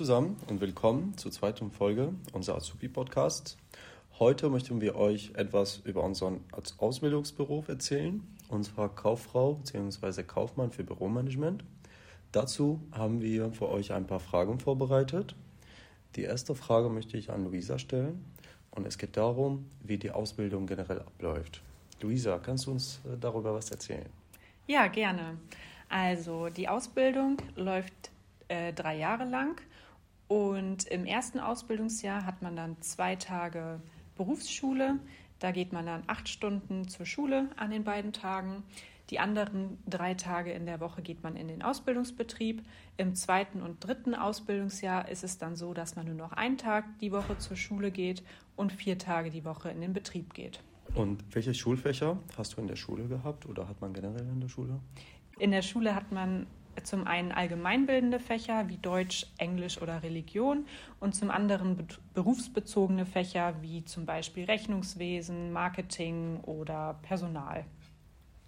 Zusammen und willkommen zur zweiten Folge unserer Azubi-Podcast. Heute möchten wir euch etwas über unseren Ausbildungsberuf erzählen, zwar Kauffrau bzw. Kaufmann für Büromanagement. Dazu haben wir für euch ein paar Fragen vorbereitet. Die erste Frage möchte ich an Luisa stellen und es geht darum, wie die Ausbildung generell abläuft. Luisa, kannst du uns äh, darüber was erzählen? Ja, gerne. Also die Ausbildung läuft äh, drei Jahre lang und im ersten Ausbildungsjahr hat man dann zwei Tage Berufsschule. Da geht man dann acht Stunden zur Schule an den beiden Tagen. Die anderen drei Tage in der Woche geht man in den Ausbildungsbetrieb. Im zweiten und dritten Ausbildungsjahr ist es dann so, dass man nur noch einen Tag die Woche zur Schule geht und vier Tage die Woche in den Betrieb geht. Und welche Schulfächer hast du in der Schule gehabt oder hat man generell in der Schule? In der Schule hat man zum einen allgemeinbildende Fächer wie Deutsch, Englisch oder Religion und zum anderen berufsbezogene Fächer wie zum Beispiel Rechnungswesen, Marketing oder Personal.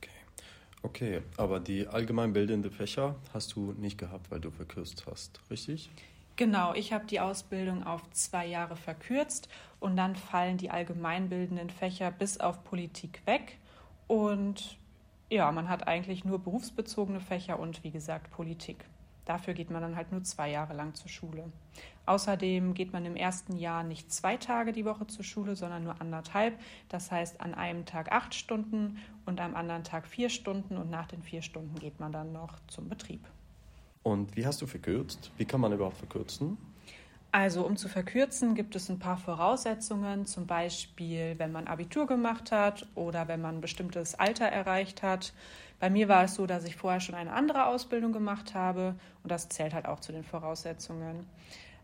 Okay, okay. aber die allgemeinbildende Fächer hast du nicht gehabt, weil du verkürzt hast, richtig? Genau, ich habe die Ausbildung auf zwei Jahre verkürzt und dann fallen die allgemeinbildenden Fächer bis auf Politik weg und ja, man hat eigentlich nur berufsbezogene Fächer und wie gesagt Politik. Dafür geht man dann halt nur zwei Jahre lang zur Schule. Außerdem geht man im ersten Jahr nicht zwei Tage die Woche zur Schule, sondern nur anderthalb. Das heißt, an einem Tag acht Stunden und am anderen Tag vier Stunden und nach den vier Stunden geht man dann noch zum Betrieb. Und wie hast du verkürzt? Wie kann man überhaupt verkürzen? Also um zu verkürzen, gibt es ein paar Voraussetzungen, zum Beispiel wenn man Abitur gemacht hat oder wenn man ein bestimmtes Alter erreicht hat. Bei mir war es so, dass ich vorher schon eine andere Ausbildung gemacht habe und das zählt halt auch zu den Voraussetzungen.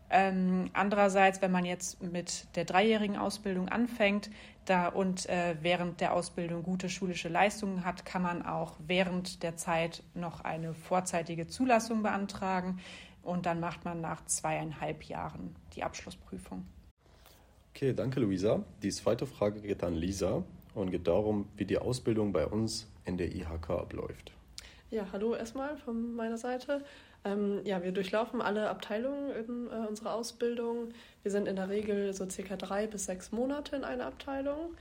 Ähm, andererseits, wenn man jetzt mit der dreijährigen Ausbildung anfängt da und äh, während der Ausbildung gute schulische Leistungen hat, kann man auch während der Zeit noch eine vorzeitige Zulassung beantragen und dann macht man nach zweieinhalb Jahren die Abschlussprüfung. Okay, danke Luisa. Die zweite Frage geht an Lisa und geht darum, wie die Ausbildung bei uns in der IHK abläuft. Ja, hallo erstmal von meiner Seite. Ähm, ja, wir durchlaufen alle Abteilungen in äh, unserer Ausbildung. Wir sind in der Regel so circa drei bis sechs Monate in einer Abteilung.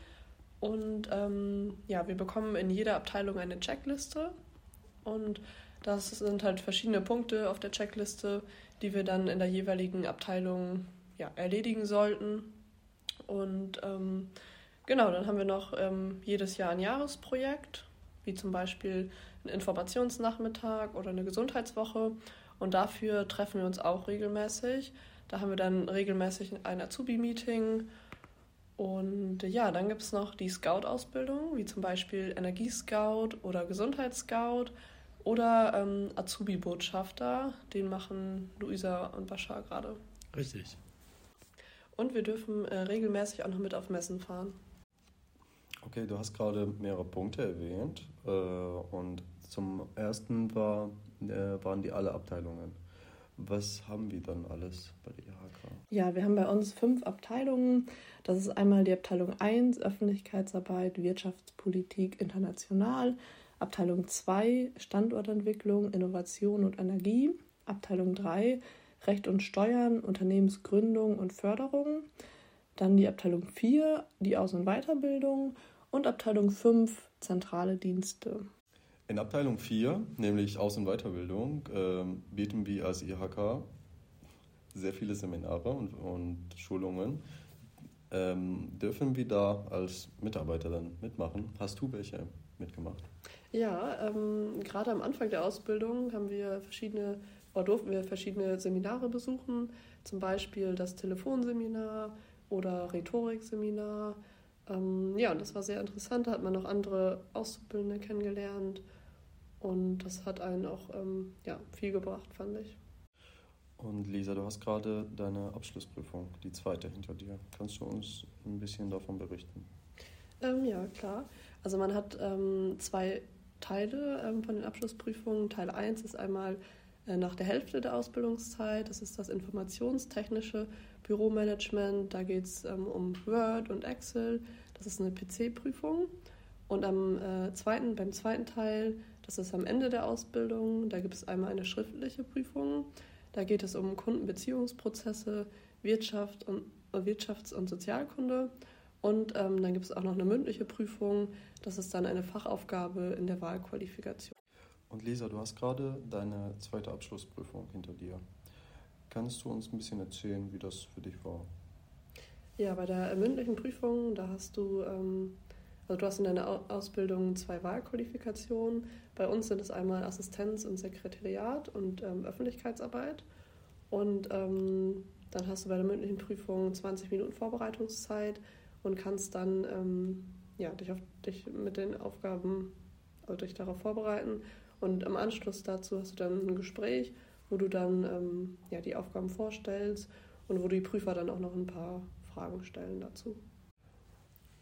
Und ähm, ja, wir bekommen in jeder Abteilung eine Checkliste. Und das sind halt verschiedene Punkte auf der Checkliste, die wir dann in der jeweiligen Abteilung ja, erledigen sollten. Und ähm, genau, dann haben wir noch ähm, jedes Jahr ein Jahresprojekt, wie zum Beispiel ein Informationsnachmittag oder eine Gesundheitswoche. Und dafür treffen wir uns auch regelmäßig. Da haben wir dann regelmäßig ein Azubi-Meeting. Und ja, dann gibt es noch die Scout-Ausbildung, wie zum Beispiel Energiescout oder Gesundheitsscout. Oder ähm, Azubi-Botschafter, den machen Luisa und Bashar gerade. Richtig. Und wir dürfen äh, regelmäßig auch noch mit auf Messen fahren. Okay, du hast gerade mehrere Punkte erwähnt. Äh, und zum ersten war, äh, waren die alle Abteilungen. Was haben wir dann alles bei der IHK? Ja, wir haben bei uns fünf Abteilungen. Das ist einmal die Abteilung 1, Öffentlichkeitsarbeit, Wirtschaftspolitik international. Abteilung 2 Standortentwicklung, Innovation und Energie, Abteilung 3 Recht und Steuern, Unternehmensgründung und Förderung, dann die Abteilung 4 die Aus- und Weiterbildung und Abteilung 5 zentrale Dienste. In Abteilung 4, nämlich Aus- und Weiterbildung, äh, bieten wir als IHK sehr viele Seminare und, und Schulungen. Ähm, dürfen wir da als Mitarbeiter dann mitmachen? Hast du welche mitgemacht? Ja, ähm, gerade am Anfang der Ausbildung haben wir verschiedene, oder durften wir verschiedene Seminare besuchen, zum Beispiel das Telefonseminar oder Rhetorikseminar. Ähm, ja, und das war sehr interessant, da hat man noch andere Auszubildende kennengelernt und das hat einen auch ähm, ja, viel gebracht, fand ich. Und Lisa, du hast gerade deine Abschlussprüfung, die zweite hinter dir. Kannst du uns ein bisschen davon berichten? Ähm, ja, klar. Also man hat ähm, zwei Teile ähm, von den Abschlussprüfungen. Teil 1 ist einmal äh, nach der Hälfte der Ausbildungszeit. Das ist das informationstechnische Büromanagement. Da geht es ähm, um Word und Excel. Das ist eine PC-Prüfung. Und am äh, zweiten, beim zweiten Teil, das ist am Ende der Ausbildung, da gibt es einmal eine schriftliche Prüfung. Da geht es um Kundenbeziehungsprozesse, Wirtschaft und, äh, Wirtschafts- und Sozialkunde. Und ähm, dann gibt es auch noch eine mündliche Prüfung. Das ist dann eine Fachaufgabe in der Wahlqualifikation. Und Lisa, du hast gerade deine zweite Abschlussprüfung hinter dir. Kannst du uns ein bisschen erzählen, wie das für dich war? Ja, bei der mündlichen Prüfung, da hast du, ähm, also du hast in deiner Ausbildung zwei Wahlqualifikationen. Bei uns sind es einmal Assistenz und Sekretariat und ähm, Öffentlichkeitsarbeit. Und ähm, dann hast du bei der mündlichen Prüfung 20 Minuten Vorbereitungszeit und kannst dann ähm, ja, dich, auf, dich mit den Aufgaben, also dich darauf vorbereiten. Und im Anschluss dazu hast du dann ein Gespräch, wo du dann ähm, ja, die Aufgaben vorstellst und wo die Prüfer dann auch noch ein paar Fragen stellen dazu.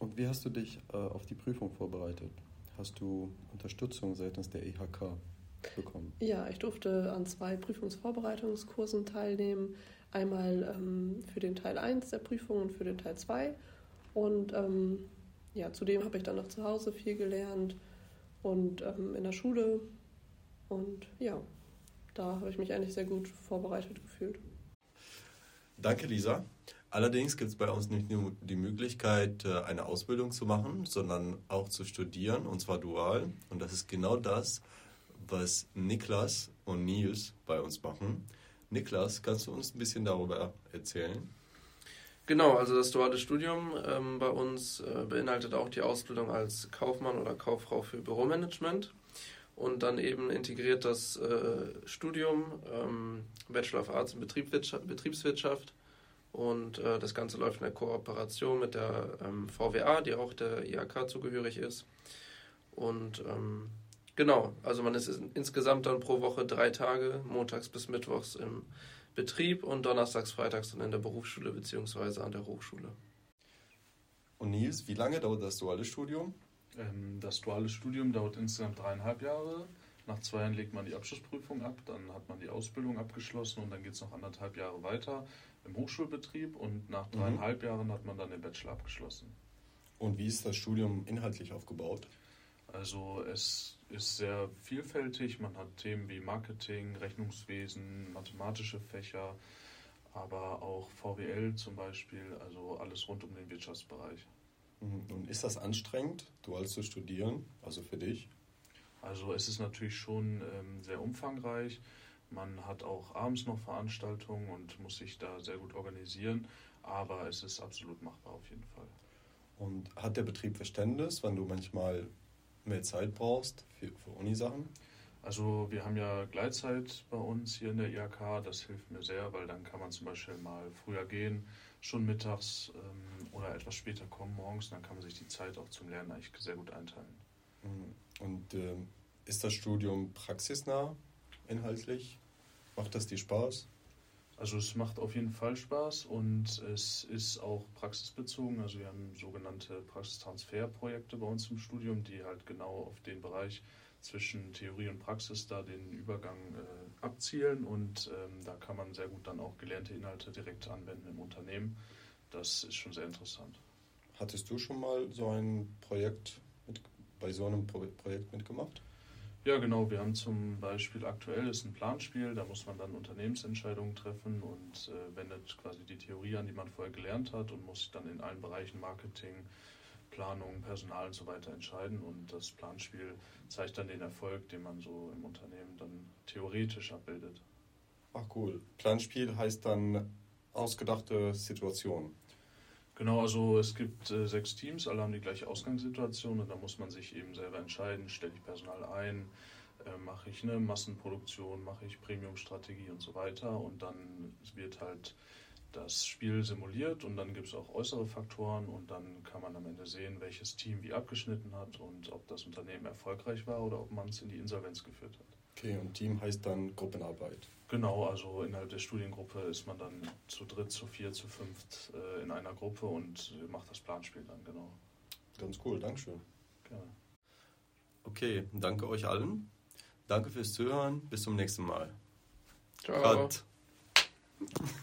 Und wie hast du dich äh, auf die Prüfung vorbereitet? Hast du Unterstützung seitens der IHK bekommen? Ja, ich durfte an zwei Prüfungsvorbereitungskursen teilnehmen. Einmal ähm, für den Teil 1 der Prüfung und für den Teil 2. Und ähm, ja, zudem habe ich dann noch zu Hause viel gelernt und ähm, in der Schule. Und ja, da habe ich mich eigentlich sehr gut vorbereitet gefühlt. Danke, Lisa. Allerdings gibt es bei uns nicht nur die Möglichkeit, äh, eine Ausbildung zu machen, sondern auch zu studieren, und zwar dual. Und das ist genau das, was Niklas und Nils bei uns machen. Niklas, kannst du uns ein bisschen darüber erzählen? Genau, also das duale Studium ähm, bei uns äh, beinhaltet auch die Ausbildung als Kaufmann oder Kauffrau für Büromanagement und dann eben integriert das äh, Studium ähm, Bachelor of Arts in Betriebswirtschaft, Betriebswirtschaft und äh, das Ganze läuft in der Kooperation mit der ähm, VWA, die auch der IHK zugehörig ist. Und ähm, genau, also man ist insgesamt dann pro Woche drei Tage, montags bis mittwochs im Betrieb und donnerstags, freitags dann in der Berufsschule bzw. an der Hochschule. Und Nils, wie lange dauert das duale Studium? Ähm, das duale Studium dauert insgesamt dreieinhalb Jahre. Nach zwei Jahren legt man die Abschlussprüfung ab, dann hat man die Ausbildung abgeschlossen und dann geht es noch anderthalb Jahre weiter im Hochschulbetrieb und nach mhm. dreieinhalb mhm. Jahren hat man dann den Bachelor abgeschlossen. Und wie ist das Studium inhaltlich aufgebaut? Also es ist sehr vielfältig. Man hat Themen wie Marketing, Rechnungswesen, mathematische Fächer, aber auch VWL zum Beispiel, also alles rund um den Wirtschaftsbereich. Mhm. Und ist das anstrengend, dual zu studieren, also für dich? Also es ist natürlich schon ähm, sehr umfangreich. Man hat auch abends noch Veranstaltungen und muss sich da sehr gut organisieren, aber es ist absolut machbar auf jeden Fall. Und hat der Betrieb Verständnis, wenn du manchmal mehr Zeit brauchst für, für Unisachen? Also wir haben ja Gleitzeit bei uns hier in der IHK, das hilft mir sehr, weil dann kann man zum Beispiel mal früher gehen, schon mittags ähm, oder etwas später kommen morgens, dann kann man sich die Zeit auch zum Lernen eigentlich sehr gut einteilen. Mhm. Und äh, ist das Studium praxisnah inhaltlich? Macht das dir Spaß? Also es macht auf jeden Fall Spaß und es ist auch praxisbezogen. Also wir haben sogenannte Praxistransferprojekte bei uns im Studium, die halt genau auf den Bereich zwischen Theorie und Praxis da den Übergang äh, abzielen und ähm, da kann man sehr gut dann auch gelernte Inhalte direkt anwenden im Unternehmen. Das ist schon sehr interessant. Hattest du schon mal so ein Projekt mit, bei so einem Pro Projekt mitgemacht? Ja, genau. Wir haben zum Beispiel aktuell ist ein Planspiel, da muss man dann Unternehmensentscheidungen treffen und äh, wendet quasi die Theorie an, die man vorher gelernt hat und muss dann in allen Bereichen Marketing, Planung, Personal und so weiter entscheiden. Und das Planspiel zeigt dann den Erfolg, den man so im Unternehmen dann theoretisch abbildet. Ach cool. Planspiel heißt dann ausgedachte Situation. Genau, also es gibt äh, sechs Teams, alle haben die gleiche Ausgangssituation und da muss man sich eben selber entscheiden, stelle ich Personal ein, äh, mache ich eine Massenproduktion, mache ich Premium-Strategie und so weiter und dann wird halt das Spiel simuliert und dann gibt es auch äußere Faktoren und dann kann man am Ende sehen, welches Team wie abgeschnitten hat und ob das Unternehmen erfolgreich war oder ob man es in die Insolvenz geführt hat. Okay, und Team heißt dann Gruppenarbeit. Genau, also innerhalb der Studiengruppe ist man dann zu dritt, zu vier, zu fünft äh, in einer Gruppe und macht das Planspiel dann, genau. Ganz cool, Dankeschön. Gerne. Okay, danke euch allen. Danke fürs Zuhören. Bis zum nächsten Mal. Ciao. Cut.